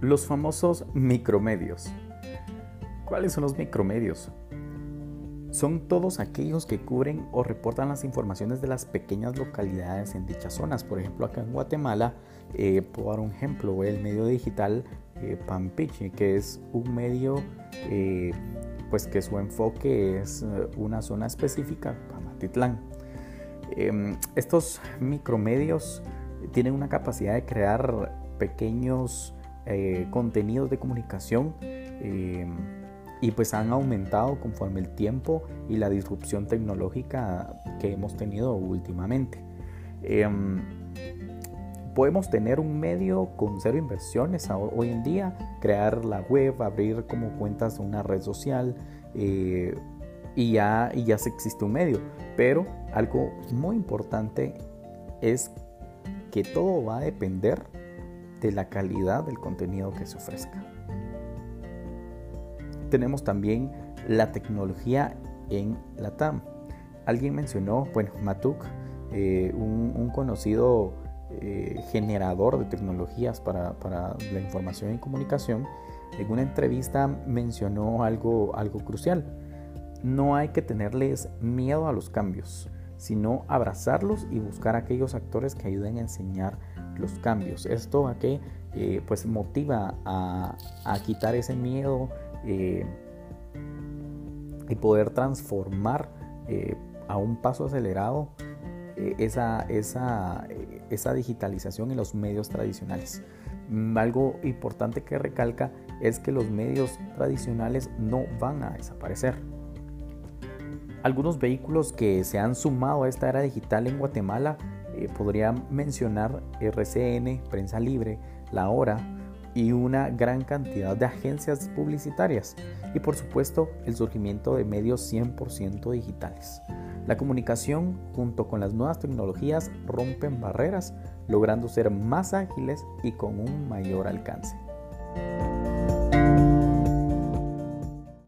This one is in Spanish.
Los famosos micromedios. ¿Cuáles son los micromedios? Son todos aquellos que cubren o reportan las informaciones de las pequeñas localidades en dichas zonas. Por ejemplo, acá en Guatemala, eh, puedo dar un ejemplo, el medio digital eh, Pampichi, que es un medio eh, pues que su enfoque es eh, una zona específica, Pamatitlán. Em, estos micromedios tienen una capacidad de crear pequeños eh, contenidos de comunicación eh, y pues han aumentado conforme el tiempo y la disrupción tecnológica que hemos tenido últimamente. Em, podemos tener un medio con cero inversiones hoy en día, crear la web, abrir como cuentas una red social eh, y, ya, y ya existe un medio. Pero algo muy importante es que todo va a depender de la calidad del contenido que se ofrezca. Tenemos también la tecnología en la TAM. Alguien mencionó, bueno, Matuk, eh, un, conocido eh, generador de tecnologías para, para, la información y comunicación, en una entrevista mencionó algo, algo crucial. No hay que tenerles miedo a los cambios, sino abrazarlos y buscar aquellos actores que ayuden a enseñar los cambios. Esto a que eh, pues motiva a, a, quitar ese miedo eh, y poder transformar eh, a un paso acelerado esa, esa, esa digitalización en los medios tradicionales. Mm, algo importante que recalca es que los medios tradicionales no van a desaparecer. Algunos vehículos que se han sumado a esta era digital en Guatemala eh, podría mencionar RCN, Prensa Libre, La Hora y una gran cantidad de agencias publicitarias y por supuesto el surgimiento de medios 100% digitales. La comunicación junto con las nuevas tecnologías rompen barreras logrando ser más ágiles y con un mayor alcance.